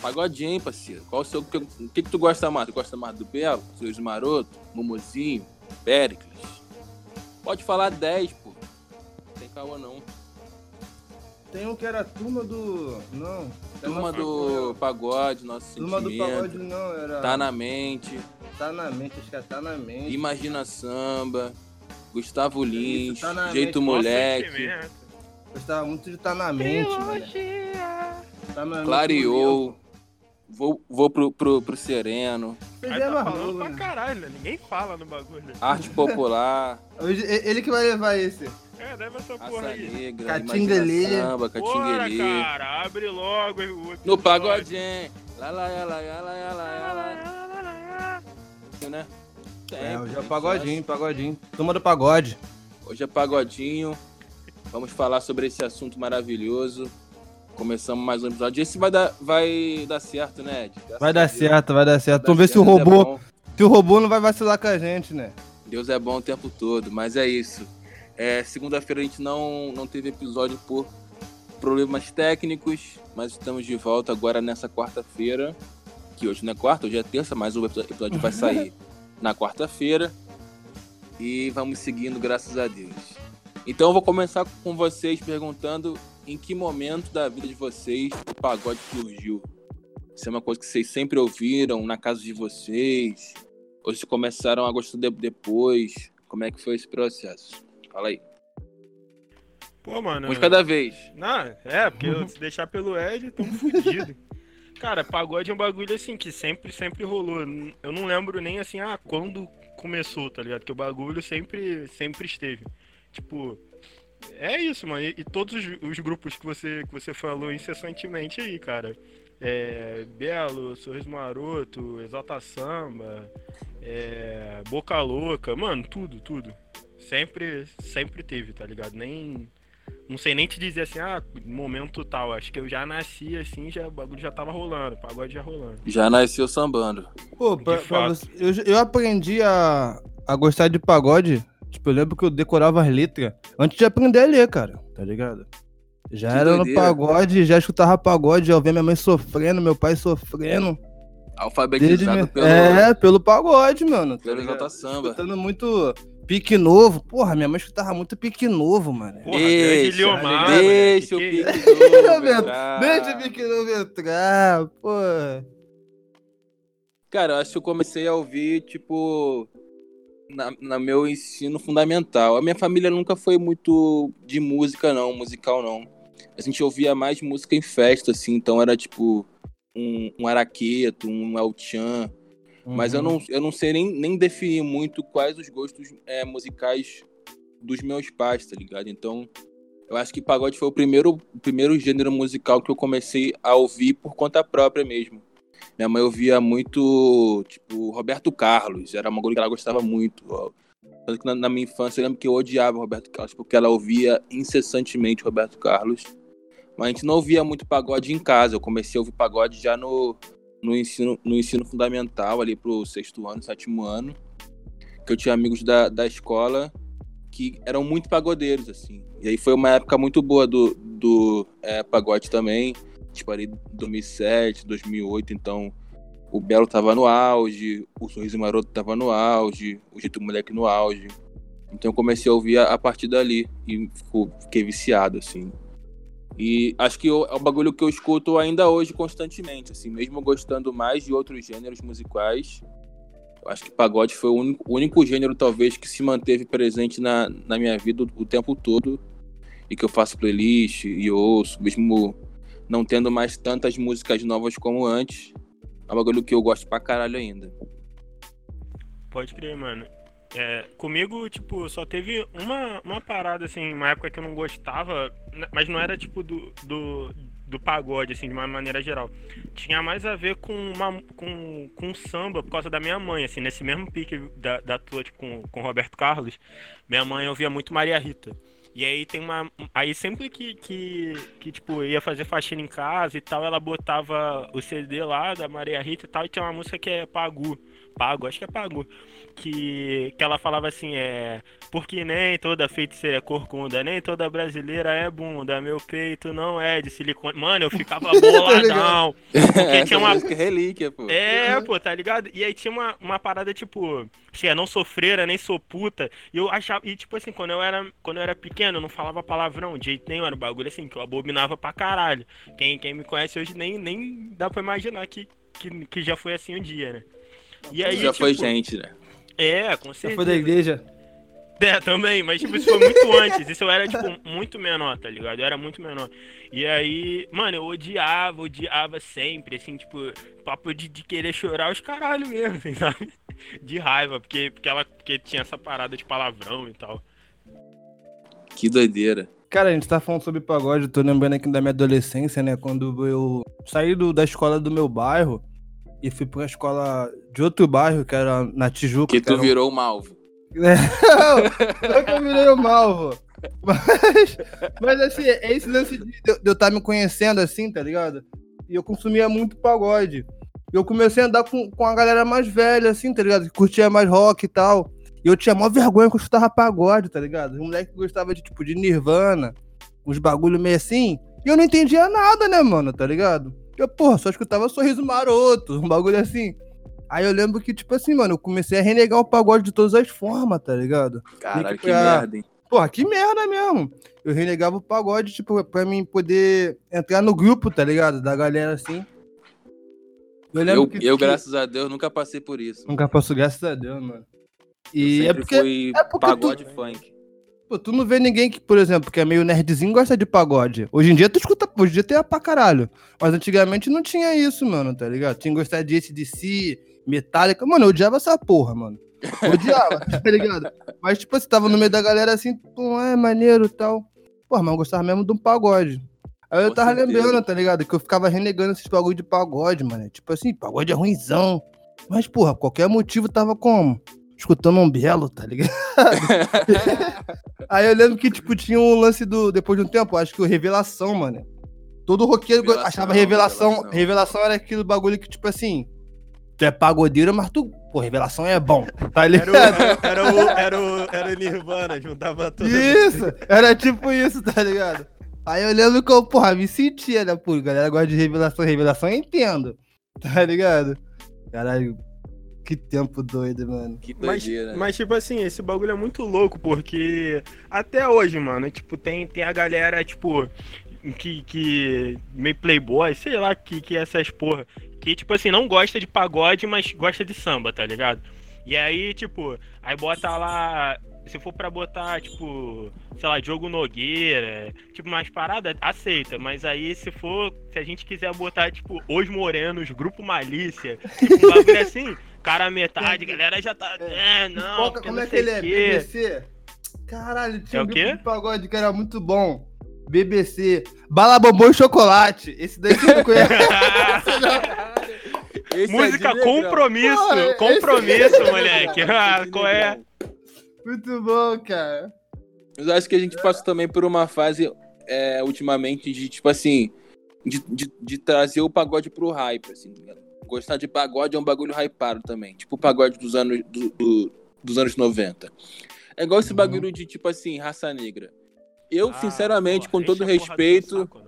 Pagodinho, parceiro. Qual o seu. O que, que, que tu gosta mais? Tu gosta mais do Belo, Seus Maroto, Momozinho, Péricles? Pode falar 10, pô. Não tem calma não. Tem um que era turma do. Não. Turma do pagode, nosso Turma do sentimento. pagode não, era. Tá na mente. Tá na mente, acho que é tá na mente. Imagina Samba. Gustavo Lins. Tá Na Jeito Mente, Moleque. Sentimento. Gostava muito de tá na mente. Tá na mente. Vou, vou pro, pro, pro Sereno. Ele Aí é tá mais falando novo, pra né? caralho, né? Ninguém fala no bagulho. Arte Popular. Hoje, ele que vai levar esse. É, deve essa porra aí. Negra. Catinguelê. Samba, Bora, Catinguelê. cara, abre logo o No pagodinho. Lá, lá, lá, lá, lá, lá, lá, lá. Né? É, hoje é pagodinho, pagodinho. Turma do pagode. Hoje é pagodinho. Vamos falar sobre esse assunto maravilhoso. Começamos mais um episódio. Esse vai dar, vai dar certo, né, Ed? Graças Vai dar certo, vai dar certo. Vamos ver se o é robô. bom. Se o robô não vai vacilar com a gente, né? Deus é bom o tempo todo, mas é isso. É, Segunda-feira a gente não, não teve episódio por problemas técnicos, mas estamos de volta agora nessa quarta-feira. Que hoje não é quarta, hoje é terça, mas o episódio vai sair na quarta-feira. E vamos seguindo, graças a Deus. Então eu vou começar com vocês perguntando em que momento da vida de vocês o pagode surgiu. Se é uma coisa que vocês sempre ouviram na casa de vocês, ou se começaram a gostar de- depois. Como é que foi esse processo? Fala aí. Pô, mano. Um de cada vez. Não, é, porque eu- se deixar pelo Ed, tamo fudido. Cara, pagode é um bagulho assim que sempre, sempre rolou. Eu não lembro nem assim, ah, quando começou, tá ligado? Que o bagulho sempre, sempre esteve. Tipo, é isso, mano. E, e todos os, os grupos que você, que você falou incessantemente aí, cara. É, Belo, Sorriso Maroto, Exalta Samba, é, Boca Louca, mano, tudo, tudo. Sempre, sempre teve, tá ligado? Nem. Não sei nem te dizer assim, ah, momento tal. Acho que eu já nasci assim, já, o bagulho já tava rolando, o pagode já rolando. Já nasceu sambando. Pô, pra, pra você- eu, eu aprendi a, a gostar de pagode. Tipo, eu lembro que eu decorava as letras antes de aprender a ler, cara. Tá ligado? Já Que era no doideira. pagode, já escutava pagode, já ouvia minha mãe sofrendo, meu pai sofrendo. Desde Alfabetizado me- pelo, É, pelo pagode, mano. tá pelo? Exalta Samba. Escutando muito pique novo. Porra, minha mãe escutava muito pique novo, mano. Porra, grande Leomar, deixa o pique novo entrar. Deixa o pique novo entrar, pô. Cara, eu acho que eu comecei a ouvir, tipo, na, na meu ensino fundamental. A minha família nunca foi muito de música, não, musical, não. A gente ouvia mais música em festa, assim, então era tipo um, um araqueto, um El Chan. Mas eu Uhum. não, eu não sei nem, nem definir muito quais os gostos é, musicais dos meus pais, tá ligado? Então, eu acho que pagode foi o primeiro, o primeiro gênero musical que eu comecei a ouvir por conta própria mesmo. Minha mãe ouvia muito, tipo, Roberto Carlos, era uma coisa que ela gostava muito. Tanto que na, na minha infância eu lembro que eu odiava Roberto Carlos, porque ela ouvia incessantemente Roberto Carlos. Mas a gente não ouvia muito pagode em casa. Eu comecei a ouvir pagode já no, no, ensino, no ensino fundamental, ali pro sexto ano, sétimo ano. Que eu tinha amigos da, da escola que eram muito pagodeiros, assim. E aí foi uma época muito boa do, do é, pagode também. Tipo, ali 2007, 2008, então o Belo tava no auge, o Sorriso Maroto tava no auge, o Jeito Moleque no auge. Então eu comecei a ouvir a, a partir dali e fico- fiquei viciado, assim. E acho que eu- é um bagulho que eu escuto ainda hoje constantemente, assim, mesmo gostando mais de outros gêneros musicais. Eu acho que pagode foi o único, o único gênero, talvez, que se manteve presente na, na minha vida o, o tempo todo. E que eu faço playlist e ouço, mesmo não tendo mais tantas músicas novas como antes. É um bagulho que eu gosto pra caralho ainda. Pode crer, mano. É, comigo, tipo, só teve uma, uma parada, assim, uma época que eu não gostava, n- mas não era, tipo, do, do, do pagode, assim, de uma maneira geral. Tinha mais a ver com, uma, com, com samba por causa da minha mãe, assim, nesse mesmo pique da, da tua, tipo, com, com Roberto Carlos, minha mãe ouvia muito Maria Rita. E aí tem uma. Aí sempre que, que, que, tipo, ia fazer faxina em casa e tal, ela botava o CD lá da Maria Rita e tal, e tinha uma música que é Pagu. Pago, acho que é Pagu. Que, que ela falava assim, é. Porque nem toda feiticeira é corcunda, nem toda brasileira é bunda. Meu peito não é de silicone. Mano, eu ficava boladão. porque tinha uma. é relíquia, pô. É, pô, tá ligado? E aí tinha uma, uma parada, tipo, que é não sou freira, nem sou puta. E eu achava, e tipo assim, quando eu era, quando eu era pequeno, eu não falava palavrão de jeito nenhum, era um bagulho assim, que eu abominava pra caralho. Quem, quem me conhece hoje nem, nem dá pra imaginar que, que, que já foi assim um dia, né? E aí, Já tipo, foi gente, né? É, com Já certeza. foi da igreja. É, também, mas tipo, isso foi muito antes. Isso eu era, tipo, muito menor, tá ligado? Eu era muito menor. E aí, mano, eu odiava, odiava sempre, assim, tipo, papo de, de querer chorar os caralho mesmo, assim, sabe? De raiva, porque, porque ela porque tinha essa parada de palavrão e tal. Que doideira. Cara, a gente tá falando sobre pagode, eu tô lembrando aqui da minha adolescência, né? Quando eu saí do- da escola do meu bairro e fui pra uma escola de outro bairro, que era na Tijuca. Que tu era um- virou o malvo. Não, não que eu virei o malvo. Mas, mas assim, é esse lance de, de eu estar me conhecendo assim, tá ligado? E eu consumia muito pagode. E eu comecei a andar com, com a galera mais velha, assim, tá ligado? Que curtia mais rock e tal. E eu tinha maior vergonha que eu escutava pagode, tá ligado? Os moleques gostavam de, tipo, de Nirvana, uns bagulho meio assim. E eu não entendia nada, né, mano, tá ligado? Eu, porra, só escutava sorriso maroto, um bagulho assim. Aí eu lembro que, tipo assim, mano, eu comecei a renegar o pagode de todas as formas, tá ligado? Caralho, que que merda, hein? Porra, que merda mesmo. Eu renegava o pagode, tipo, pra mim poder entrar no grupo, tá ligado? Da galera assim. Eu Eu, que. eu, que- graças a Deus, nunca passei por isso. Nunca passou, graças a Deus, mano. E é porque, fui é porque pagode tu- funk. pô, tu não vê ninguém que, por exemplo, que é meio nerdzinho gosta de pagode. Hoje em dia tu escuta, hoje em dia tem pra caralho. Mas antigamente não tinha isso, mano, tá ligado? Tinha que gostar de ACDC, Metallica. Mano, eu odiava essa porra, mano. Eu odiava, tá ligado? Mas, tipo, você tava no meio da galera assim, pô, é maneiro e tal. Porra, mas eu gostava mesmo de um pagode. Aí eu Com tava certeza. lembrando, tá ligado? Que eu ficava renegando esses bagulho de pagode, mano. Tipo assim, pagode é ruimzão. Mas, porra, qualquer motivo tava como? Escutando um belo, tá ligado? Aí eu lembro que, tipo, tinha um lance do. Depois de um tempo, acho que o Revelação, mano. Todo roqueiro Revelação, achava revelação, Revelação. revelação. era aquele bagulho que, tipo assim. Tu é pagodeiro, mas tu. Pô, revelação é bom. Tá Era o, ligado? era, era o, era, o, era o Nirvana, juntava tudo. Isso! Era tipo isso, tá ligado? Aí eu lembro que eu, porra, me sentia, né? Pô, galera gosta de revelação, revelação eu entendo. Tá ligado? Caralho, que tempo doido, mano. Que Mas, doideira. né? mas, tipo assim, esse bagulho é muito louco, porque até hoje, mano, tipo, tem, tem a galera, tipo, que, que meio playboy, sei lá, que, que é essas porra, que, tipo assim, não gosta de pagode, mas gosta de samba, tá ligado? E aí, tipo, aí bota lá, se for pra botar, tipo, sei lá, Diogo Nogueira, tipo, umas paradas, aceita, mas aí se for, se a gente quiser botar, tipo, Os Morenos, Grupo Malícia, tipo, um bagulho assim, cara a metade, galera já tá, é, não, Foca, porque como não é que ele é? BBC? Caralho, tinha É um o grupo de pagode que era muito bom. BBC. Bala Bombom e Chocolate. Esse daí você não conhece. Esse é Música negrão. compromisso, Porra, compromisso, esse- moleque. Esse Ah, de qual é? muito bom, cara. Mas eu acho que a gente passou também por uma fase é, ultimamente de, tipo assim, de, de, de trazer o pagode pro hype, assim. tá ligado? Gostar de pagode é um bagulho hypado também. Tipo o pagode dos anos, do- do- dos anos 90. É igual esse Uhum. bagulho de, tipo assim, raça negra. Eu, Ah, sinceramente, porra, com todo respeito, saco,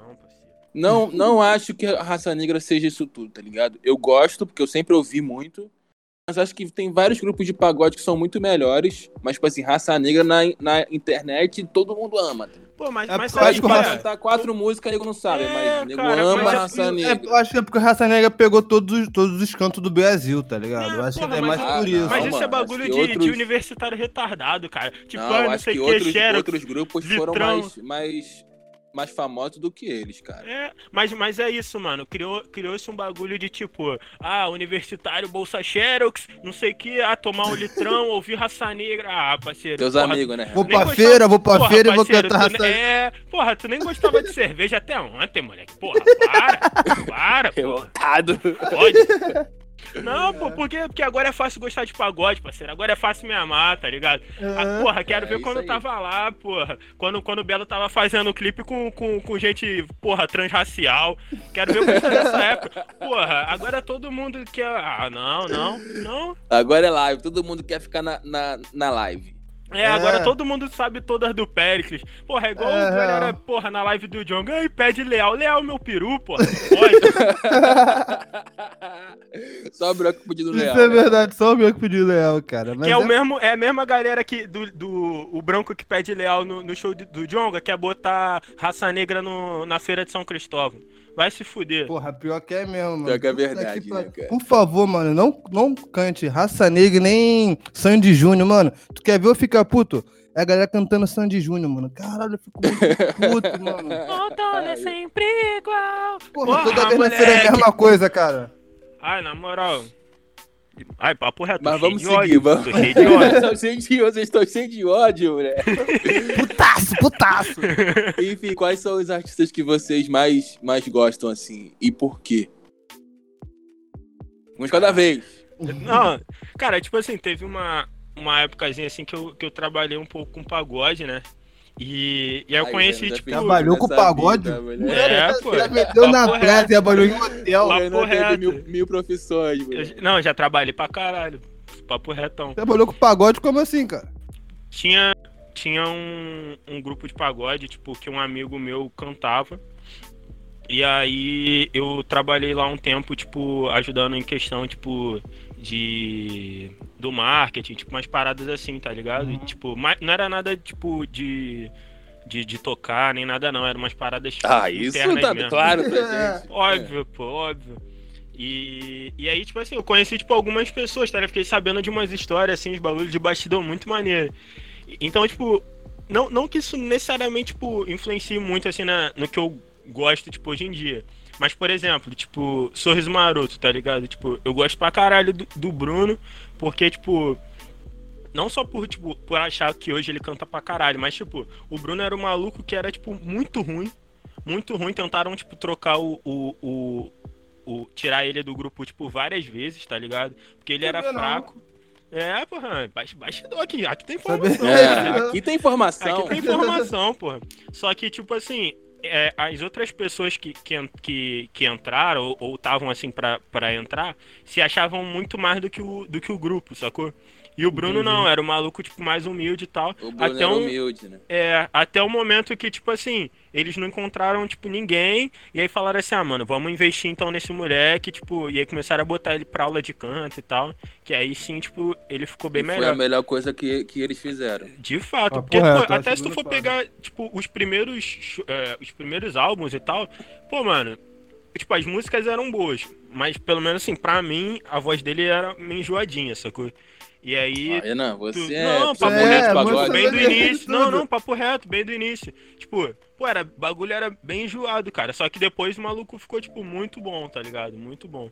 não, não, não acho que a raça negra seja isso tudo, tá ligado? Eu gosto, porque eu sempre ouvi muito. Mas acho que tem vários grupos de pagode que são muito melhores. Mas, tipo assim, raça negra na, na internet todo mundo ama. tá? Pô, mas, É mas sabe raça- é? cantar quatro músicas, nego não sabe, É, mas nego cara, ama mas a é- raça É, negra. eu acho que é porque o Raça Negra pegou todos, os- todos os cantos do Brasil, tá ligado? eu acho porra, que é mas- mais Ah, por isso. Mas isso é bagulho de, que de outros- universitário retardado, cara. Tipo, não, ah, não acho sei que que, outros, Xerox. outros grupos foram Litrão. mais, mais, mais famosos do que eles, cara. É, mas, mas é isso, mano. Criou, criou-se um bagulho de tipo, ah, universitário, bolsa Xerox, não sei o que, ah, tomar um litrão, ouvir raça negra. Ah, parceiro. Teus porra, amigos, né? Vou pra gostava- feira, vou pra Porra, feira e vou cantar Raça ne- Negra. É, porra, tu nem gostava de cerveja até ontem, moleque. Porra, para, para, Revoltado. pode. Não, pô, por quê? Porque agora é fácil gostar de pagode, parceiro. Agora é fácil me amar, tá ligado? Ah, porra, quero É ver quando aí. tava lá, porra. Quando, quando o Belo tava fazendo o clipe com, com, com gente, porra, transracial. Quero ver o clipe dessa época. Porra, agora todo mundo quer. Ah, não, não, não. Agora é live, todo mundo quer ficar na, na, na live. É, É. agora todo mundo sabe todas do Pericles. Porra, é igual É, a galera, porra, na live do John. Ai, pede Leal. Leal, meu peru, porra. Pode. Só o branco pedindo Isso leal. é verdade, só o que pediu leal, cara. Mas Que é, o é- mesmo, é a mesma galera que do, do o branco que pede leal no, no show de- do Jonga, quer botar raça negra no, na feira de São Cristóvão. Vai se fuder. Porra, pior que é mesmo, mano. Pior que é verdade, que né, cara? Por favor, mano, não, não cante Raça Negra nem Sandy Júnior, mano. Tu quer ver eu ficar puto? É a galera cantando Sandy Júnior, mano. Caralho, eu fico muito puto, mano. Outono é sempre igual. Porra, Porra, toda vez na feira é a mesma coisa, cara. Ai, na moral. Ai, papo reto. Mas vamos seguir, ódio, vamos. Tô cheio de ódio. Tô cheio de- Vocês estão cheios de ódio, né? Putaço, putaço. Enfim, quais são os artistas que vocês mais, mais gostam, assim? E por quê? Vamos cada vez. Não, cara, tipo assim, teve uma, uma épocazinha assim que eu, que eu trabalhei um pouco com pagode, né? E, e aí eu Aí, conheci, tipo. Trabalhou com nessa pagode? vida, mulher. É, pô. Já meteu na praia, trabalhou em hotel. O Papo reto. mil, mil profissões, eu- não, já trabalhei pra caralho. Papo retão. Trabalhou com pagode como assim, cara? Tinha, tinha um, um grupo de pagode, tipo, que um amigo meu cantava. E aí eu trabalhei lá um tempo, tipo, ajudando em questão, tipo, de. do marketing, tipo, umas paradas assim, tá ligado? E, tipo, não era nada, tipo, de. De, de tocar, nem nada não, eram umas paradas tipo, Ah, isso tá mesmo. claro gente. Óbvio, pô, óbvio. E, e aí, tipo assim, eu conheci, tipo, algumas pessoas, tá? Eu fiquei sabendo de umas histórias, assim, de bagulho de bastidor muito maneiro. Então, tipo, não, não que isso necessariamente, tipo, influencie muito, assim, na, no que eu gosto, tipo, hoje em dia. Mas, por exemplo, tipo, Sorriso Maroto, tá ligado? Tipo, eu gosto pra caralho do, do Bruno, porque, tipo, não só por, tipo, por achar que hoje ele canta pra caralho, mas, tipo, o Bruno era um maluco que era, tipo, muito ruim. Muito ruim. Tentaram, tipo, trocar o. o, o, o- tirar ele do grupo, tipo, várias vezes, tá ligado? Porque ele era fraco. É, porra, baix- bastidor aqui. Aqui tem informação. É, né? aqui tem informação. Aqui tem informação, porra. Só que, tipo assim, é, as outras pessoas que, que, que, que entraram, ou estavam assim pra entrar, se achavam muito mais do que o, do que o grupo, sacou? E o Bruno não, era um maluco, tipo, mais humilde e tal. O Bruno Até era um, humilde, né? é, até o momento que, tipo assim, eles não encontraram, tipo, ninguém. E aí falaram assim, ah, mano, vamos investir então nesse moleque, tipo, e aí começaram a botar ele pra aula de canto e tal. Que aí sim, tipo, ele ficou bem E foi melhor. a melhor coisa que, que eles fizeram. De fato, Ah, porque porra, pô, tá, até se tu for fase. pegar, tipo, os primeiros, é, os primeiros álbuns e tal, pô, mano, tipo, as músicas eram boas, mas pelo menos assim, pra mim, a voz dele era meio enjoadinha, sacou? E aí, Ah, Renan, tu- você é. não, papo você reto, pagode. bem do início, não, não, papo reto, bem do início, tipo, pô, era, bagulho era bem enjoado, cara, só que depois o maluco ficou, tipo, muito bom, tá ligado? Muito bom.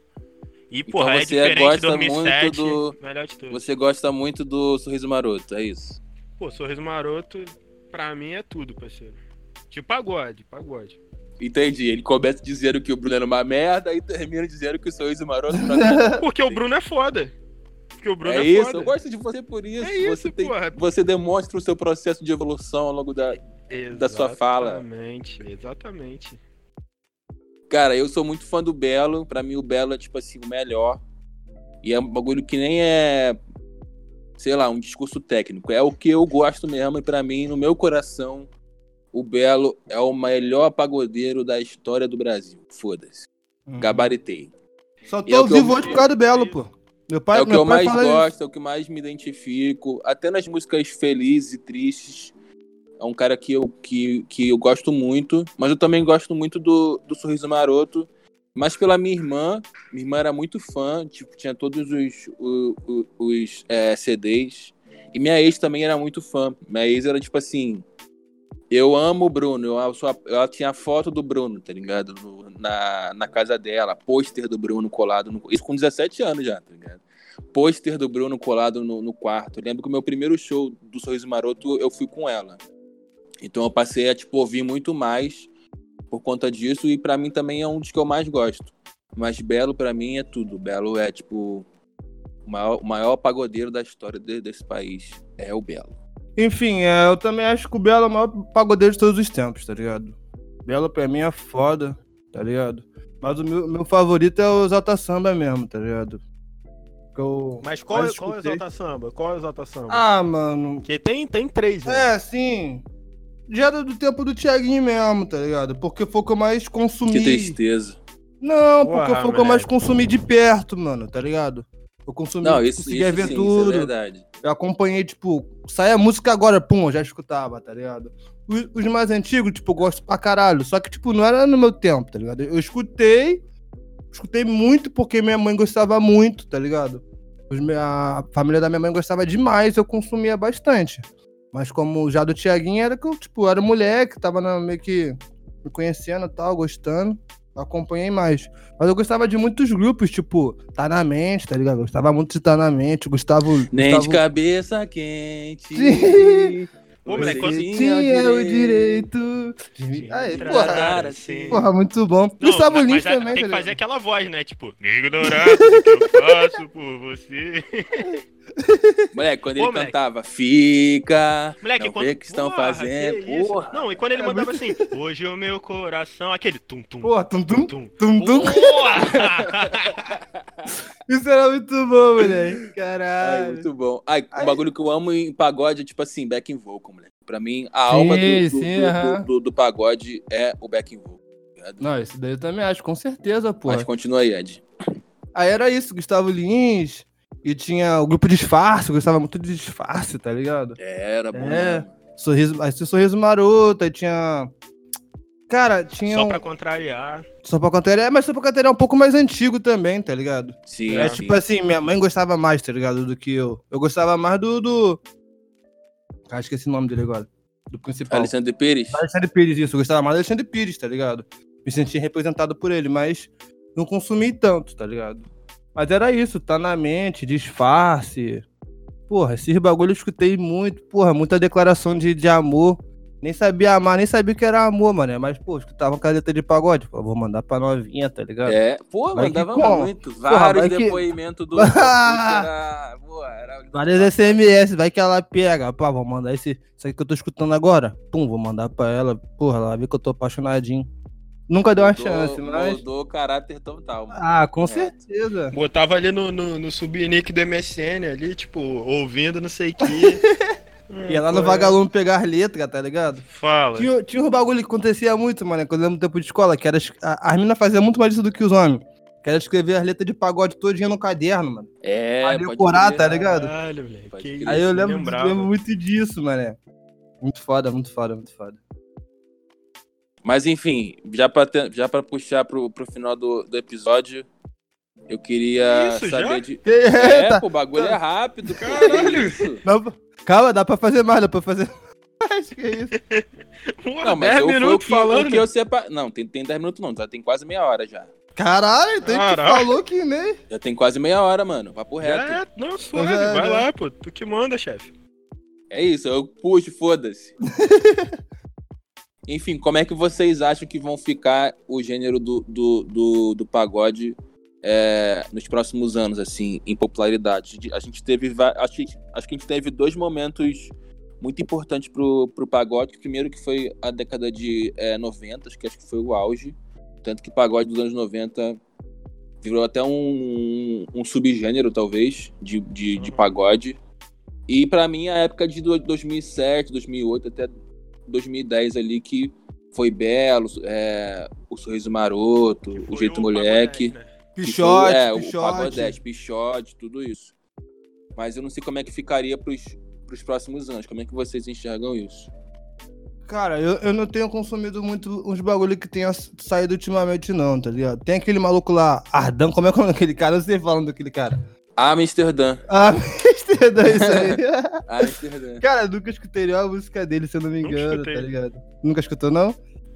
E, Então porra, é você diferente gosta de 2007, muito do- melhor de tudo. Você gosta muito do Sorriso Maroto, é isso? Pô, Sorriso Maroto, pra mim é tudo, parceiro. Tipo pagode, pagode. Entendi. Ele começa dizendo que o Bruno era uma merda e termina dizendo que o Sorriso Maroto é Porque o Bruno é foda. Porque o Bruno é, É isso, foda. eu gosto de você por isso. É isso, você, tem- porra. você demonstra o seu processo de evolução ao longo da. da sua fala. Exatamente, exatamente. Cara, eu sou muito fã do Belo. Pra mim, o Belo é, tipo assim, o melhor. E é um bagulho que nem é. Sei lá, um discurso técnico. É o que eu gosto mesmo. E pra mim, no meu coração, o Belo é o melhor pagodeiro da história do Brasil. Foda-se. Gabaritei. Só é o tô eu- vivo hoje por causa do Belo, pô. Meu pai, é o que eu mais isso. gosto, é o que mais me identifico. Até nas músicas felizes e tristes. É um cara que eu, que, que eu gosto muito. Mas eu também gosto muito do, do Sorriso Maroto. Mas pela minha irmã. Minha irmã era muito fã. Tipo, tinha todos os, o- o- os, é, CDs. E minha ex também era muito fã. Minha ex era tipo assim. Eu amo o Bruno. Eu, sou ela tinha a foto do Bruno, tá ligado? No- na, na casa dela. Pôster do Bruno colado. No, isso com 17 anos já, tá ligado? Pôster do Bruno colado no, no quarto. Eu lembro que o meu primeiro show do Sorriso Maroto eu fui com ela. Então eu passei a tipo, ouvir muito mais por conta disso. E pra mim também é um dos que eu mais gosto. Mas Belo, pra mim, é tudo. Belo é, tipo, o maior, maior pagodeiro da história de- desse país. É o Belo. Enfim, é, eu também acho que o Belo é o maior pagodeiro de todos os tempos, tá ligado? Belo pra mim é foda, tá ligado? Mas o meu, meu favorito é o Exalta Samba mesmo, tá ligado? Que eu Mas qual, é- qual é o. Exalta Samba? Qual é o Exalta Samba? Ah, mano. Porque tem, tem três, né? É, sim. Já era do tempo do Thiaguinho mesmo, tá ligado? Porque foi o que eu mais consumi. Que tristeza. Não, porque Porra, foi o que eu mais consumi de perto, mano, tá ligado? Eu consumi, Não, isso, conseguia isso ver sim, tudo. isso é verdade. Eu acompanhei, tipo, sai a música agora, pum, eu já escutava, tá ligado? Os, os mais antigos, tipo, eu gosto pra caralho. Só que, tipo, não era no meu tempo, tá ligado? Eu escutei, escutei muito porque minha mãe gostava muito, tá ligado? A família da minha mãe gostava demais, eu consumia bastante. Mas como já do Tiaguinho era que eu, tipo, era moleque, tava na- meio que me conhecendo e tal, gostando. Eu acompanhei mais. Mas eu gostava de muitos grupos, tipo, Tá na Mente, tá ligado? Eu gostava muito de Tá na Mente, Gustavo. Nem Gustavo... de cabeça quente. Sim. Pô, moleque, Você quando- tinha o direito. de- Aí, porra, Cara, assim. porra, muito bom. Não, Gustavo Lins também, Tem que tá fazer aquela voz, né? Tipo, ignorância do que eu faço por você. Moleque, quando Pô, ele moleque. cantava, fica. Moleque, não quando... vê o que estão Porra, fazendo. que? Porra. Não, e quando ele É mandava assim, hoje o meu coração, aquele tum tum. Porra, tum tum, tum. tum tum. Porra! Isso era muito bom, moleque. Ai, Caralho. muito bom. Ai, Ai. um bagulho que eu amo em pagode é tipo assim, back in vocal, moleque. Pra mim, a alma do, Sim, do, sim, do- aham. do- do- do pagode é o back in vocal. tá ligado? Não, isso daí eu também acho, com certeza, porra. Mas continua aí, Ed. Aí era isso, Gustavo Lins. E tinha o grupo Disfarce, eu gostava muito de Disfarce, tá ligado? Era bom. É. mesmo. Sorriso, aí tinha Sorriso Maroto, aí tinha... Cara, tinha... Só um- pra contrariar. Só pra cantar, é, mas só pra cantar é um pouco mais antigo também, tá ligado? Sim, É sim. tipo assim, minha mãe gostava mais, tá ligado? Do que eu. Eu gostava mais do. do... Ah, esqueci o nome dele agora. Do principal. Alexandre Pires. Alexandre Pires, isso. Eu gostava mais do Alexandre Pires, tá ligado? Me sentia representado por ele, mas não consumi tanto, tá ligado? Mas era isso, tá na mente, disfarce. Porra, esses bagulho eu escutei muito. Porra, muita declaração de, de amor. Nem sabia amar, nem sabia o que era amor, mano. Mas, pô, escutava com a letra de pagode. Pô, vou mandar pra novinha, tá ligado? É, pô, Vai mandava muito. Vários vai que- depoimentos do. do Puxa, era, pô, era... Várias SMS, vai que ela pega. Pá, vou mandar esse, isso aqui que eu tô escutando agora. Pum, vou mandar pra ela. Porra, ela vê que eu tô apaixonadinho. Nunca deu uma Mudou- chance, mas. Mudou o caráter total, mano. Ah, com É. certeza. Botava ali no, no, no subnick do MSN ali, tipo, ouvindo não sei o que. Ia lá no vagalume pegar as letras, tá ligado? Fala. Tinha, tinha um bagulho que acontecia muito, mano, quando eu lembro do tempo de escola, que era. a- As meninas faziam muito mais isso do que os homens. Que era escrever as letras de pagode todinha no caderno, mano. É, Pra decorar, tá ligado? Caralho, moleque. Isso, Aí eu lembro, lembro muito disso, mano. Muito foda, muito foda, muito foda. Mas enfim, já pra, ter- já pra puxar pro, pro final do, do episódio, eu queria Isso, saber já? de. É, É, tá. pô, o bagulho é rápido, Caralho. que isso? Não, calma, dá pra fazer mais, dá pra fazer mais. Que isso? Porra, Não, mas 10 eu, minutos que, falando. que eu separ... Não, tem, tem 10 minutos não, já tem quase meia hora já. Caralho, tu Caralho. falou que nem. Já tem quase meia hora, mano. Papo reto. É, não, suave, vai já. lá, pô. Tu que manda, chefe. É isso, eu puxo, foda-se. Enfim, como é que vocês acham que vão ficar o gênero do, do, do, do pagode é, nos próximos anos, assim, em popularidade? A gente teve. Acho que, acho que a gente teve dois momentos muito importantes pro, pro pagode. O primeiro que foi a década de é, 90, que acho que foi o auge. Tanto que pagode dos anos 90 virou até um, um subgênero, talvez, de, de, de Uhum. pagode. E pra mim, a época de do- 2007, 2008 até 2010 ali, que foi Belo, é, o Sorriso Maroto, o Jeito Moleque. né? foi- Pichote, é, o pichote. Pagodete, Pichote, tudo isso. Mas eu não sei como é que ficaria pros, pros próximos anos. Como é que vocês enxergam isso? Cara, eu, eu não tenho consumido muito uns bagulho que tenha saído ultimamente, não, tá ligado? Tem aquele maluco lá, Ardão, como é que é o nome daquele cara? Eu não sei falando daquele cara. Amsterdã. Ah, Amsterdã, isso aí. Amsterdã. cara, eu nunca escutei nenhuma música dele, se eu não me engano, tá ligado? Nunca escutou, não?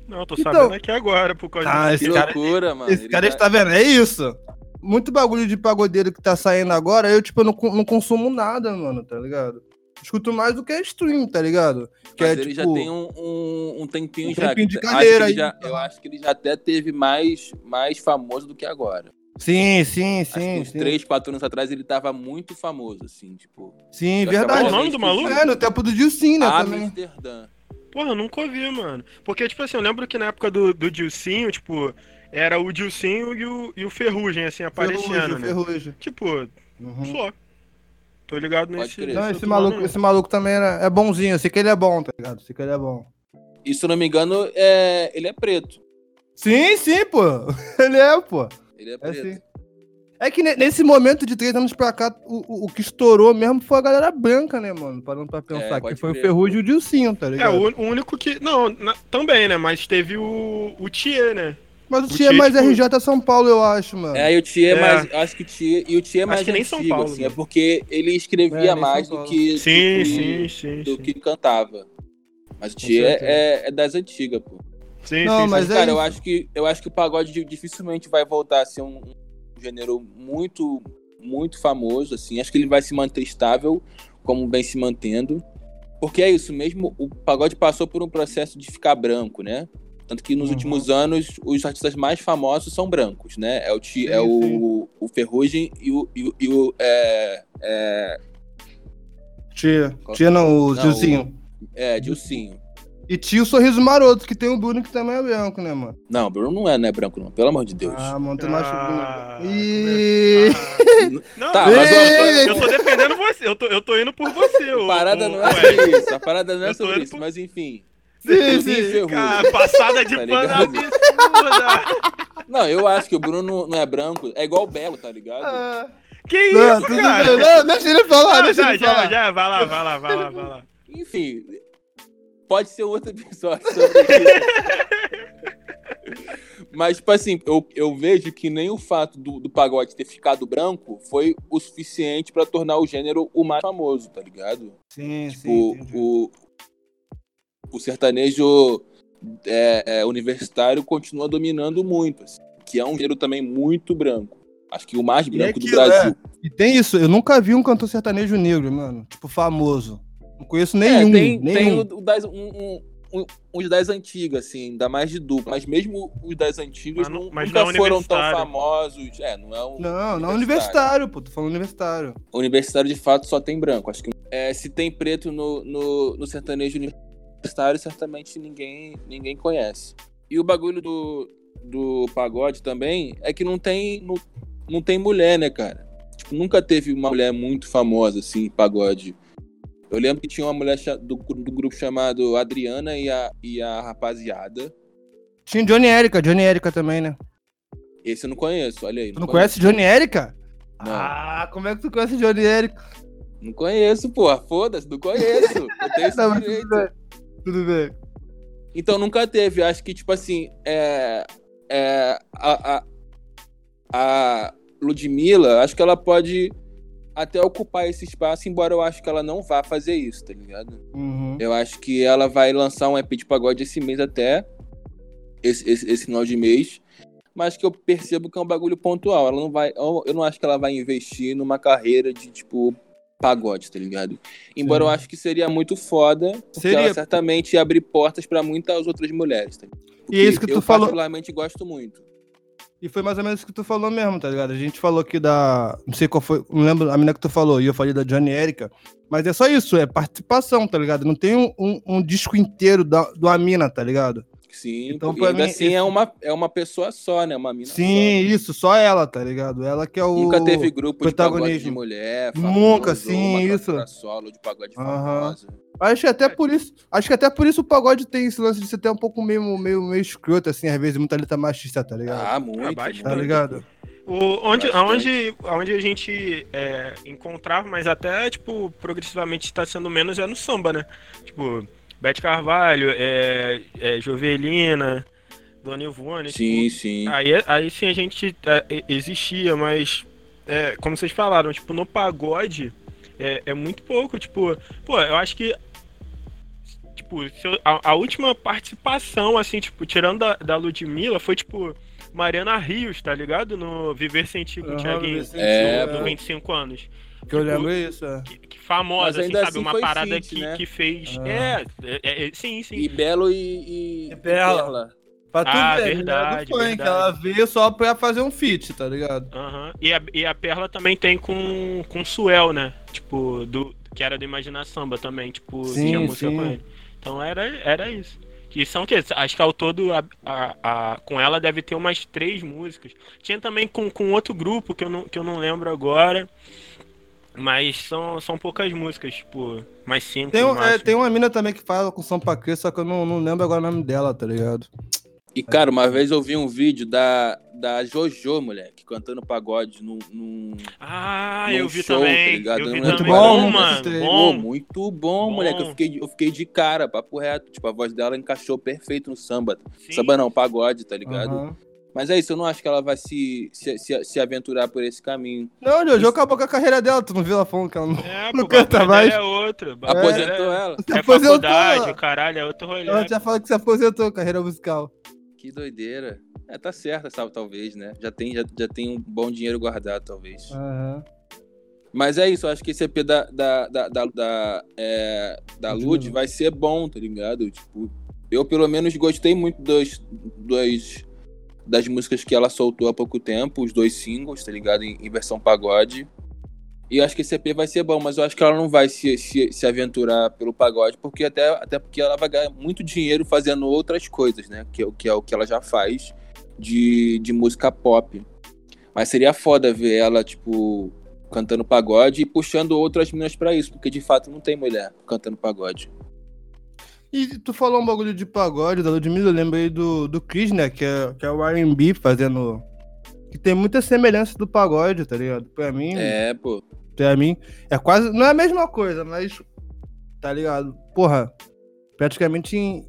Não, tô Então- sabendo aqui agora, por causa Ah, disso. Que esse cara- loucura, mano. Esse cara tá- está vendo, é isso. Muito bagulho de pagodeiro que tá saindo agora, eu, tipo, eu não, não consumo nada, mano, tá ligado? Escuto mais do que a stream, tá ligado? Que Mas é, ele já tipo, tem um, um, um tempinho um já. tempinho de que carreira aí, já- então. eu acho que ele já até teve mais, mais famoso do que agora. Sim, sim, acho que sim. uns sim. 3, 4 anos atrás ele tava muito famoso, assim, tipo. Sim, Eu verdade. O nome do maluco? É, no tempo do Dilcim, né, também. Amsterdã. Porra, eu nunca ouvi, mano. Porque, tipo assim, eu lembro que na época do, do Dilcinho, tipo, era o Dilcinho e o, e o Ferrugem, assim, aparecendo, Ferrugem, né? ferrugem. Tipo, Uhum. só. Tô ligado Pode nesse. crer. Não, esse maluco, nome, esse maluco também era, é bonzinho. Eu sei que ele é bom, tá ligado? Eu sei que ele é bom. E se eu não me engano, é... ele é preto. Sim, sim, pô. Ele é, pô. Ele é É preto. sim. É que ne- nesse momento de três anos pra cá, o, o, o que estourou mesmo foi a galera branca, né, mano? Parando pra pensar. É, que foi o crer. Ferrugem e o Dilcinho, tá É, ligado? o, o único que. Não, na- também, né? Mas teve o, o Thier, né? Mas o o Tia é mais tipo- RJ São Paulo, eu acho, mano. É, e o Tia é, É. mais. Acho que o Tia. E o Tia é mais que nem São antigo, Paulo, assim, né? é porque ele escrevia É, mais São do que. Sim, do, sim, sim. do sim. que cantava. Mas o certeza. é, é das antigas, pô. Sim, Não, sim, mas sim. é Cara, eu isso. acho que eu acho que o pagode dificilmente vai voltar a ser um, um gênero muito muito famoso assim. Acho que ele vai se manter estável, como vem se mantendo. Porque é isso mesmo, o pagode passou por um processo de ficar branco, né? Tanto que nos Uhum. últimos anos os artistas mais famosos são brancos, né? É o, Ti- Sim, é o, o Ferrugem e o, e o, e o- é, é, Tia. Tia não, o Dilcinho. é, Dilcinho. E tio o Sorriso Maroto, que tem o Bruno que também é branco, né, mano? Não, Bruno não é, não é branco, não. Pelo amor de Deus. Ah, mano, tem mais Ah, Bruno. Ih, Não, Tá, mas eu, eu tô defendendo você, eu tô, eu tô indo por você. A parada ô- não é sobre isso. A parada não é sobre isso, pro- mas enfim. sim, e sim. Cara, passada de Tá pano absurda. Não, eu acho que o Bruno não é branco. É igual o Belo, tá ligado? Ah, Que Não, isso, cara? bem. Não, deixa ele falar, Não, deixa já, ele já, falar. já, vai lá, vai lá, vai lá, vai lá. Enfim, pode ser outro episódio sobre isso. Mas, tipo assim, eu, eu vejo que nem o fato do, do pagode ter ficado branco foi o suficiente pra tornar o gênero o mais famoso, tá ligado? Sim, Tipo, sim. entendi. o, o sertanejo é, é, universitário continua dominando muito, assim, que é um gênero também muito branco. Acho que o mais branco do aquilo, Brasil. E tem isso, eu nunca vi um cantor sertanejo negro, mano. Tipo, famoso. Não conheço É, nenhum. tem, tem nenhum. o, o das, um, um, um- os das antigas, assim, ainda mais de dupla. Mas mesmo os das antigas Mas não- mas nunca é foram tão famosos. É, não é um. Não, não universitário, pô. Tô falando universitário. O universitário de fato só tem branco. Acho que é, se tem preto no, no, no sertanejo universitário, certamente ninguém, ninguém conhece. E o bagulho do, do pagode também é que não tem, não, não tem mulher, né, cara? Tipo, nunca teve uma mulher muito famosa, assim, pagode. Eu lembro que tinha uma mulher do, do grupo chamado Adriana e a, e a rapaziada. Tinha Johnny Erika, Johnny Erika também, né? Esse eu não conheço, olha aí. Tu não conhece Johnny Erika? Não. Ah, como é que tu conhece Johnny Erika? Não conheço, porra. Foda-se, não conheço. Eu tenho esse Não, direito. tudo bem. Tudo bem. Então nunca teve. Acho que, tipo assim, é, é, a, a, a Ludmilla, acho que ela pode até ocupar esse espaço, embora eu acho que ela não vá fazer isso, tá ligado? Uhum. Eu acho que ela vai lançar um EP de pagode esse mês até, esse, esse, esse final de mês, mas que eu percebo que é um bagulho pontual. Ela não vai, eu não acho que ela vai investir numa carreira de, tipo, pagode, tá ligado? Embora Sim. eu acho que seria muito foda, porque Seria. ela certamente ia abrir portas pra muitas outras mulheres, tá ligado? E é isso que tu eu falou. particularmente gosto muito. E foi mais ou menos isso que tu falou mesmo, tá ligado? A gente falou aqui da. Não sei qual foi. Não lembro a menina que tu falou, e eu falei da Johnny Erika. Mas é só isso, é participação, tá ligado? Não tem um, um, um disco inteiro da, do Amina, tá ligado? Sim, Então, pra ainda mim, assim esse- é, uma, é uma pessoa só, né? Uma mina Sim, só. isso, só ela, tá ligado? Ela que é o. Nunca teve grupo de pagode protagonismo. de mulher, Nunca, famoso, sim, uma isso. solo de pagode famosa. Acho que até por isso. Acho que até por isso o pagode tem esse lance de ser até um pouco meio, meio, meio escroto, assim, às vezes, muita letra machista, tá ligado? Ah, muito. bastante. tá ligado? O, onde, aonde, aonde a gente é, encontrava, mas até, tipo, progressivamente está sendo menos é no samba, né? Tipo, Bete Carvalho, é, é, Jovelina, Dona Ivone. Sim, tipo, sim. aí, aí sim a gente é, existia, mas é, como vocês falaram, tipo, no pagode é, é muito pouco, tipo, pô, eu acho que tipo, eu- a, a última participação, assim, tipo, tirando da, da Ludmilla, foi tipo Mariana Rios, tá ligado? No Viver Sem Ti com o Aham, Thiaguinho. É, do pô. 25 anos. Que eu lembro isso, é. Que, que famosa, assim, ainda sabe? assim Uma parada feat, que, né? que fez. Ah. É, é, é, sim, sim. E Belo e, e, E Perla. Perla. Pra tu Ah, ver, mina verdade, do funk, verdade. ela veio só pra fazer um feat, tá ligado? Aham. E, a, e a Perla também tem com, com o Suel, né? Tipo, do, que era do Imagina Samba também, tipo, Sim, tinha música sim. com ele. Então era, era isso. Que são o quê? Acho que ao todo, a, a, a- com ela deve ter umas três músicas. Tinha também com, com outro grupo que eu não, que eu não lembro agora. Mas são, são poucas músicas, tipo, mais cinco. Tem, um- é, tem uma mina também que fala com São Paquê, só que eu não, não lembro agora o nome dela, tá ligado? E, cara, uma vez eu vi um vídeo da, da Jojo, moleque, cantando pagode num. num... Ah, num eu vi show, tá também. ligado? eu vi Muito também. bom, mano. Bom. muito bom, Bom. moleque. Eu fiquei, eu fiquei de cara, papo reto. Tipo, a voz dela encaixou perfeito no samba. Sim. Samba não, pagode, tá ligado? Aham. Mas é isso, eu não acho que ela vai se, se, se, se aventurar por esse caminho. Não, Jojo acabou com a carreira dela, tu não viu ela falando que ela não. É, Não pô, canta bagulho mais. É outro. Aposentou é, ela? É aposentou. faculdade, caralho, é outro rolê. Ela já falou que se aposentou, carreira musical. Que doideira. É, tá certa, sabe, talvez, né? Já tem, já, já tem um bom dinheiro guardado, talvez. Aham. Mas é isso, eu acho que esse EP da, da, da, da, da, é, da. Lud vai ser bom, tá ligado? Tipo, eu pelo menos gostei muito dos, dos, das músicas que ela soltou há pouco tempo, os dois singles, tá ligado? Em, em versão pagode. E acho que esse EP vai ser bom, mas eu acho que ela não vai se, se, se aventurar pelo pagode, porque até, até porque ela vai ganhar muito dinheiro fazendo outras coisas, né? Que, é o- que é o que ela já faz de, de música pop. Mas seria foda ver ela, tipo, cantando pagode e puxando outras meninas pra isso, porque de fato não tem mulher cantando pagode. E tu falou um bagulho de pagode da Ludmilla, eu lembrei do, do Chris, né? Que é, que é o RB fazendo. Que tem muita semelhança do pagode, tá ligado? Pra mim, É, pô. pra mim, é quase. Não é a mesma coisa, mas. Tá ligado? Porra, praticamente em,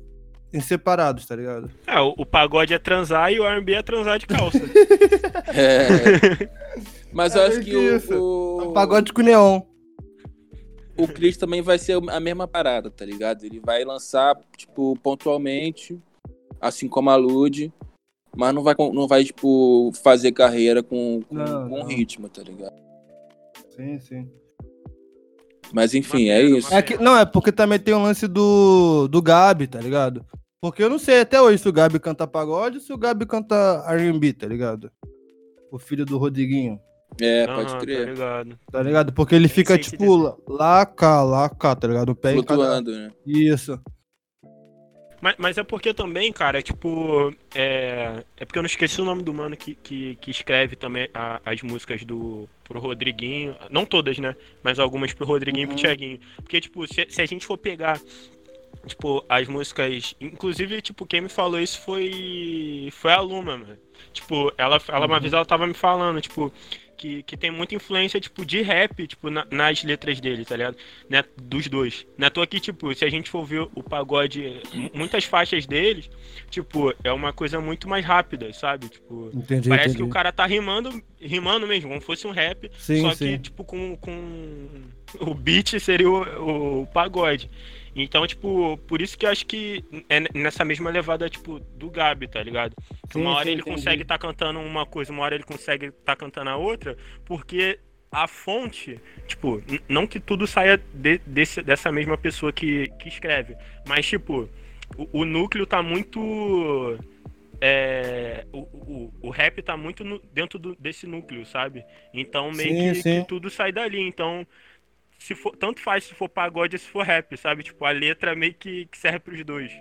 em separados, tá ligado? É, o, o pagode é transar e o R&B é transar de calça. É. Mas eu É acho que que o, o, É um pagode com neon. O Chris também vai ser a mesma parada, tá ligado? Ele vai lançar, tipo, pontualmente, assim como a Lud, mas não vai, não vai tipo, fazer carreira com, com, Não, com não. ritmo, tá ligado? Sim, sim. Mas enfim, é isso. É que, não, é porque também tem o lance do, do Gabi, tá ligado? Porque eu não sei até hoje se o Gabi canta pagode ou se o Gabi canta R&B, tá ligado? O filho do Rodriguinho, É, Aham, pode Tá crer. ligado? Tá ligado? Porque ele fica, tipo, lá, lá cá, lá cá, tá ligado? O pé em cada... Flutuando, né? Isso. Mas, mas é porque também, cara, tipo. É, é porque eu não esqueci o nome do mano que, que, que escreve também a- as músicas do pro Rodriguinho. Não todas, né? Mas algumas pro Rodriguinho e Uhum. pro Thiaguinho. Porque, tipo, se, se a gente for pegar. Tipo, as músicas. Inclusive, tipo, quem me falou isso foi. Foi a Luma, mano. Tipo, ela, ela uma Uhum. vez ela tava me falando, tipo. Que, que tem muita influência, tipo, de rap, tipo, na- nas letras dele, tá ligado? Né, dos dois. Não é toa que, tipo, se a gente for ver o pagode, muitas faixas deles, tipo, é uma coisa muito mais rápida, sabe? Tipo, Entendi, parece entendi. que o cara tá rimando, rimando mesmo, como fosse um rap, Sim, só sim. que, tipo, com, com o beat seria o, o pagode. Então, tipo, por isso que eu acho que é nessa mesma levada, tipo, do Gabi, tá ligado? Que Sim, uma hora sim, ele entendi. consegue estar cantando uma coisa, uma hora ele consegue estar cantando a outra, porque a fonte, tipo, não que tudo saia de- desse, dessa mesma pessoa que, que escreve, mas, tipo, o, o núcleo tá muito. é, o, o, o rap tá muito no- dentro do- desse núcleo, sabe? Então meio Sim, que, sim. que tudo sai dali. Então, se for, tanto faz se for pagode ou se for rap, sabe? Tipo, a letra meio que, que serve pros dois.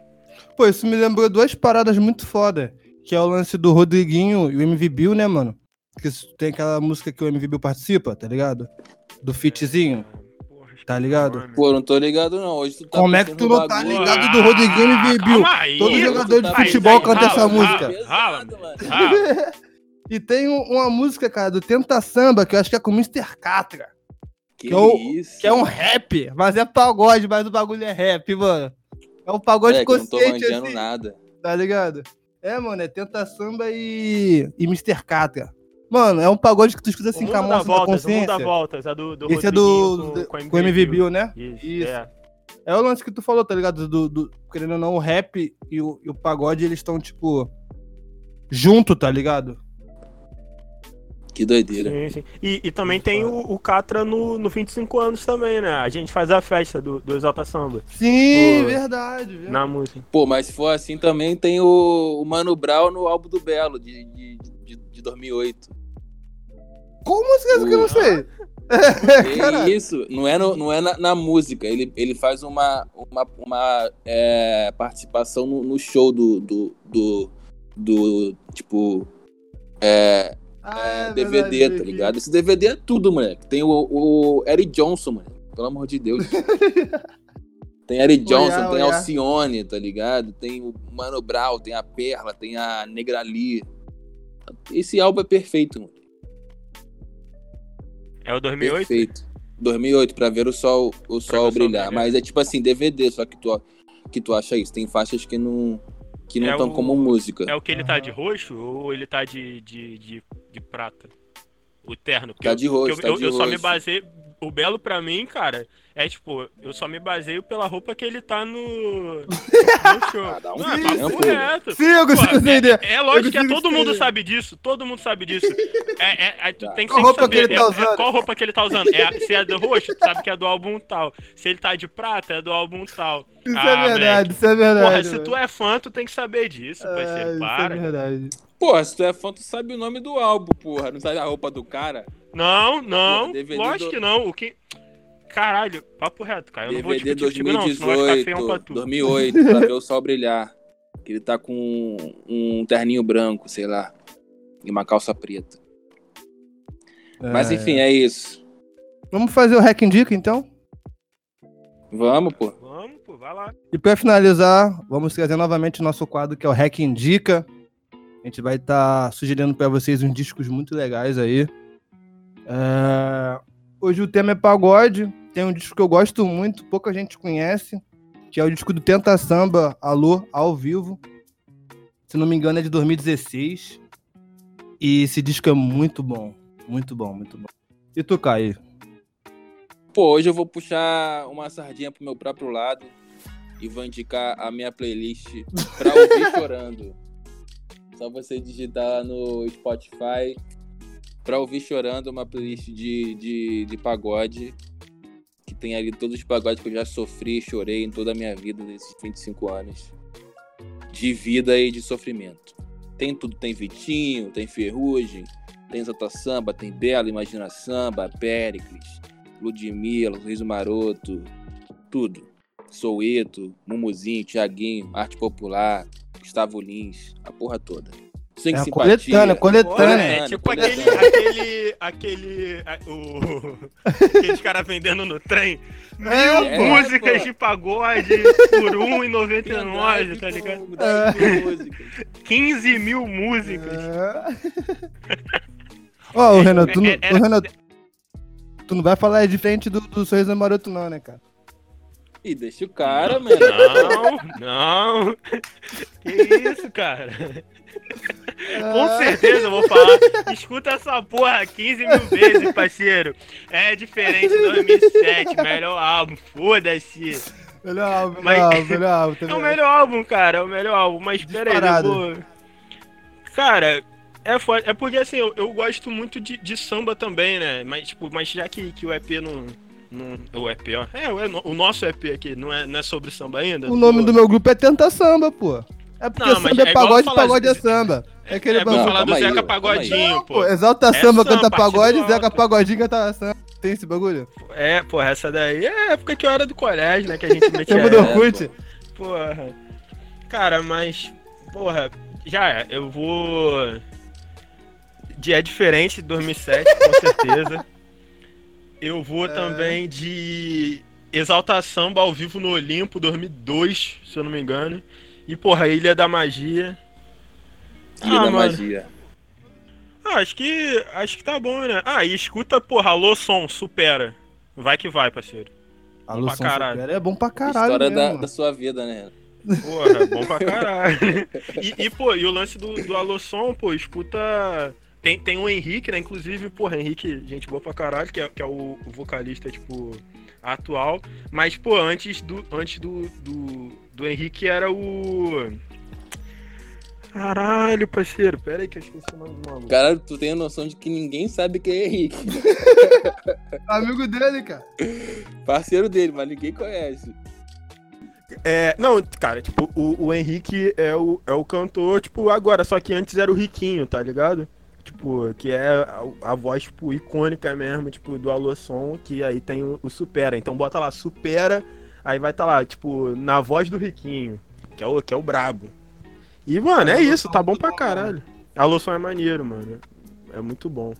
Pô, isso me lembrou duas paradas muito foda. Que é o lance do Rodriguinho e o MV Bill, né, mano? Que tem aquela música que o MV Bill participa, tá ligado? Do fitzinho. Tá ligado? nome. Pô, não tô ligado não. Hoje tu tá Como é que tu não tá bagulho. ligado do Rodriguinho e MV Bill? aí, Todo jogador de Aí, futebol aí, canta essa rala, música. rala. Rala. Ah, E tem um- uma música, cara, do Tenta Samba, que eu acho que é com o Mr. Catra. Que, Que é o- isso? Que é um rap, mas é pagode, mas o bagulho é rap, mano. É um pagode É, que eu não tô consciente, manjando assim, nada. tá ligado? É, mano, é Tenta Samba e, e Mr. Catra. Mano, é um pagode que tu escuta assim com a moça da voltas, o mundo dá consciência. voltas, a do, do Esse é Rodriguinho do, com, com, MV Bill, né? Isso, Isso. é. É o lance que tu falou, tá ligado? Do, do- querendo ou não, o rap e o, e o pagode, eles estão, tipo, junto, tá ligado? Que doideira. Sim, sim. E, e também tem o, o Catra no, no 25 anos também, né? A gente faz a festa do, do Exalta Samba Sim, Pô. verdade, verdade. na música. Pô, mas se for assim também tem o, o Mano Brown no álbum do Belo, de, de, de, de 2008. Qual música é essa que eu não sei? Caralho. isso, não é, no- não é na, na música, ele, ele faz uma, uma, uma é, participação no, no show do, do, do, do, tipo, é, Ah, é, é DVD, verdade, tá ligado? Esse DVD é tudo, moleque. Tem o, o Eric Johnson, mano. Pelo amor de Deus. Tem Eric Johnson, Olhar, tem olhar. Alcione, tá ligado? Tem o Mano Brown, tem a Perla, tem a Negrali. Esse álbum é perfeito, mano. É o 2008? Perfeito. 2008, pra ver o sol, o sol brilhar. Mas é tipo assim, DVD, só que tu, que tu acha isso. Tem faixas que não que não É estão o- como música. É o que ele tá de roxo ou ele tá de, de, de, de prata? O terno. Tá de roxo, eu, tá eu, de eu só me roxo. O Belo pra mim, cara, é tipo, eu só me baseio pela roupa que ele tá no, no show. Ah, dá um Não, é tempo. papo reto. Sim, eu consigo Pô, entender. É lógico que é, todo mundo entender. sabe disso, todo mundo sabe disso. É, é, é, tu Tá. tem que roupa saber que ele tá é- é qual roupa que ele tá usando. É, se é do roxo, tu sabe que é do álbum tal. Se ele tá de prata, é do álbum tal. Isso Ah, é verdade, moleque. isso é verdade. Porra, se tu é fã, tu tem que saber disso, Ah, parceiro. isso Para. é verdade. Porra, se tu é fã, tu sabe o nome do álbum, porra. Não sabe a roupa do cara? Não, não, DVD lógico do- que não. O que. Caralho, papo reto, cara. Eu não vou DVD discutir contigo, não, senão vai ficar 2018, feião pra tu. 2008, pra ver o sol brilhar. Que ele tá com um terninho branco, sei lá. E uma calça preta. Mas É. enfim, é isso. Vamos fazer o Hack Indica, então? Vamos, pô. Vamos, pô, vai lá. E pra finalizar, vamos trazer novamente o nosso quadro, que é o Hack Indica. A gente vai estar sugerindo pra vocês uns discos muito legais aí. É, Hoje o tema é pagode. Tem um disco que eu gosto muito, pouca gente conhece, que é o disco do Tenta Samba, Alô, ao vivo. Se não me engano, é de 2016. E esse disco é muito bom. Muito bom, muito bom. E tu, Caio? Pô, hoje eu vou puxar uma sardinha pro meu próprio lado e vou indicar a minha playlist pra ouvir chorando. Só você digitar lá no Spotify pra ouvir chorando uma playlist de, de, de pagode. Que tem ali todos os pagodes que eu já sofri e chorei em toda a minha vida nesses 25 anos. De vida e de sofrimento. Tem tudo, tem Vitinho, tem Ferrugem, tem Zata Samba, tem Bela, Imagina Samba, Péricles, Ludmilla, Sorriso Maroto, tudo. Soueto, Mumuzinho, Tiaguinho, Arte Popular, Gustavo Lins, a porra toda. Sem É simpatia. coletânea, coletânea. É, tipo aquele. coletânea. aquele. aquele. a- O, aqueles caras vendendo no trem. Mil É, músicas pô. de pagode por R$1,99, tá ligado? ligado? 15 mil músicas. Ó, o Renan, tu, não- É- o Renan, tu não vai falar é diferente do, do Sorriso Maroto, não, né, cara? E deixa o cara, mano. Não, não. Que isso, cara? Com certeza eu vou falar. Escuta essa porra 15 mil vezes, parceiro. É diferente de 2007, melhor álbum, foda-se. Melhor álbum, Mas- melhor álbum, melhor álbum. tá É o melhor álbum, cara, é o melhor álbum. Mas pera aí, eu Disparado. vou... Cara, é foda. É porque assim, eu, eu gosto muito de, de samba também, né? Mas, tipo, mas já que, que o EP não. não o EP, ó. É, o, o nosso EP aqui não é, não é sobre samba ainda? O nome Pô. do meu grupo é Tenta Samba, pô. É porque Não, samba é é pagode, falar pagode é samba. É aquele É, bagulho. falar do Zeca. Pagodinho, Pô, pô. exalta É samba, samba, canta pagode. Zeca Pagodinho canta samba. Tem esse bagulho? É, porra, essa daí é época que eu era do colégio, né? Que a gente metia. Tempo do É, Orkut. Porra. Cara, mas. Porra, já é. Eu vou. De É Diferente de 2007, com certeza. Eu vou É. também de Exalta Samba ao vivo no Olimpo 2002, se eu não me engano. E, porra, Ilha da Magia. Ilha Ah, da mano. Magia. Ah, acho que. Acho que tá bom, né? Ah, e escuta, porra, alô som, supera. Vai que vai, parceiro. Alô, pra Som caralho. Supera é bom pra caralho História mesmo, da, da sua vida, né? Porra, bom pra caralho. E, e, pô, e o lance do, do Alô Som, pô, escuta. Tem, tem o Henrique, né? Inclusive, porra, Henrique, gente boa pra caralho, que é, que é o, o vocalista, tipo, atual. Mas, pô, antes do, antes do, do, do Henrique era o. Caralho, parceiro. Pera aí que eu esqueci o nome do maluco. Cara, tu tem a noção de que ninguém sabe quem é Henrique. Amigo dele, cara. Parceiro dele, mas ninguém conhece. É, não, cara, tipo, o, o Henrique é o, é o cantor, tipo, agora, só que antes era o Riquinho, tá ligado? Tipo, que é a, a voz, tipo, icônica mesmo, tipo, do Alô Som, que aí tem o, o Supera. Então bota lá, Supera, aí vai tá lá, tipo, na voz do Riquinho, que é o, que é o brabo. E, mano, é isso, tá bom pra caralho. Alô Som é maneiro, mano. É muito bom.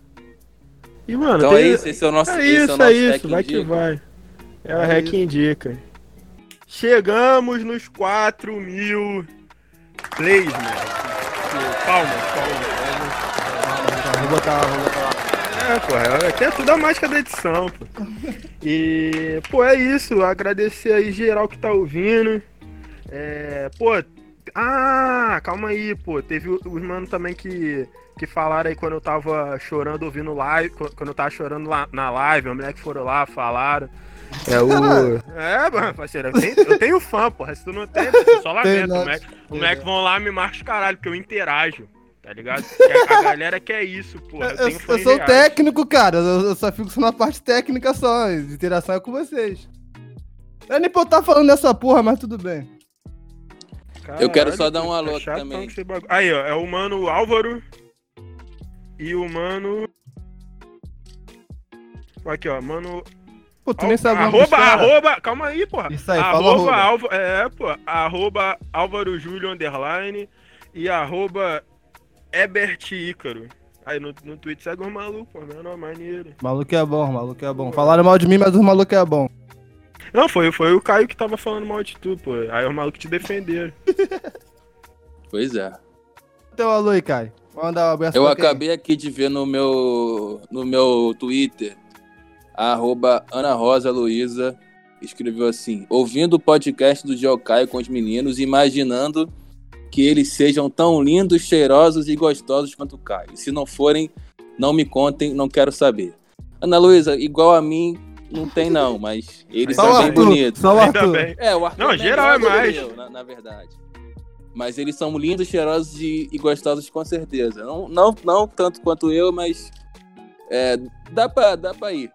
E, mano, Então tem- é isso, esse é o nosso. é esse isso, nosso é isso, vai que vai. É o É Rec. Indica. Chegamos nos 4 mil plays, mano. Palmas, palmas. Vou botar lá, vou botar lá. É, pô, aqui é tudo a mágica da edição, pô. E, pô, é isso. Agradecer aí geral que tá ouvindo. É, pô, ah, calma aí, pô. Teve os mano também que, que falaram aí quando eu tava chorando ouvindo live, quando eu tava chorando lá na live, mulher que foram lá, falaram. É o. É, mano, parceiro, eu tenho, eu tenho fã, porra. Se tu não tem, só lamento. não. O moleque, o moleque vão lá e me marca os caralho, porque eu interajo. Tá ligado? A, galera quer isso, porra. Eu, Eu, eu sou reais. técnico, cara. Eu, eu só fico só na parte técnica só. De interação é com vocês. Eu nem pra eu estar falando dessa porra, mas tudo bem. Eu quero só Caralho, dar um alô tá aqui também. Aí, ó, é o mano Álvaro e o mano. Aqui, ó, mano. Pô, tu nem sabe arroba, cara. arroba, calma aí, porra. Isso aí, arroba, arroba. Alva- é, pô, arroba Álvaro Júlio underline e arroba Ebert Ícaro. Aí no, no Twitter segue os malucos, pô, menor maneiro. Maluco é bom, maluco é bom. Falaram mal de mim, mas os maluco é bom. Não, foi, foi o Caio que tava falando mal de tu, pô. Aí os malucos te defenderam. Pois é. Teu alô aí, Kai. Manda um abraço Eu acabei aqui de ver no meu, no meu Twitter, arroba Ana Rosa Luiza, escreveu assim, ouvindo o podcast do Geocaio com os meninos, imaginando que eles sejam tão lindos, cheirosos e gostosos quanto o Caio. Se não forem, não me contem, não quero saber. Ana Luísa, igual a mim, não tem não, mas eles são bem bonitos. só o Ainda Arthur. bem. É, o Arthur Não, é geral é mais. eu, na, na verdade. Mas eles são lindos, cheirosos e, e gostosos com certeza. Não, não, não tanto quanto eu, mas é, dá, pra, dá pra ir.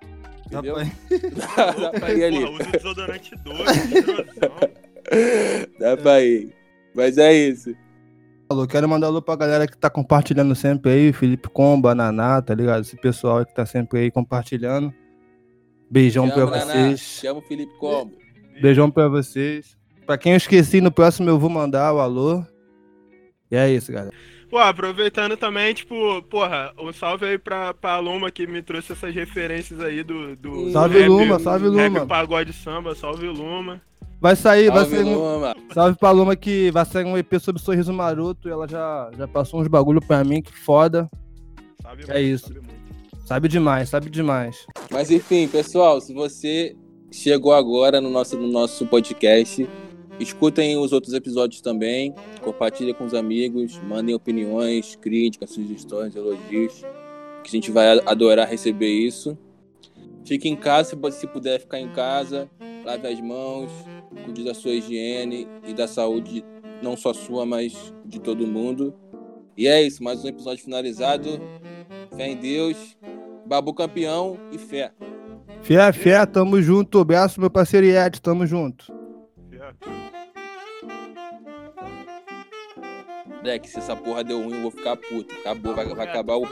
Entendeu? Dá, dá pra ir ali. Porra, usa desodorante cheirosão. Dá pra ir. Mas é isso. Alô, quero mandar alô pra galera que tá compartilhando sempre aí, Felipe Comba, Naná, tá ligado? Esse pessoal que tá sempre aí compartilhando. Beijão Te pra amo, Naná. vocês. Te amo, Felipe Combo. Beijão pra vocês. Pra quem eu esqueci, no próximo eu vou mandar o alô. E é isso, galera. Pô, aproveitando também, tipo, porra, um salve aí pra, pra Luma que me trouxe essas referências aí do. do Salve, rap- Luma, salve, rap, Luma. pagode samba, salve Luma. Vai sair, vai Salve, sair. um- Luma. Salve pra Luma que vai sair um EP sobre sorriso maroto. E ela já, já passou uns bagulho pra mim, que foda. Sabe É isso. Sabe demais, sabe demais. Mas enfim, pessoal, se você chegou agora no nosso, no nosso podcast, escutem os outros episódios também, compartilhem com os amigos, mandem opiniões, críticas, sugestões, elogios, que a gente vai adorar receber isso. Fique em casa, se puder ficar em casa, lave as mãos, cuide da sua higiene e da saúde, não só sua, mas de todo mundo. E é isso, mais um episódio finalizado. Fé em Deus, Babu campeão e fé. Fé, fé, tamo junto. Abraço, meu parceiro Ed, tamo junto. Moleque, se essa porra deu ruim, eu vou ficar puto. Acabou, vai, vai acabar o,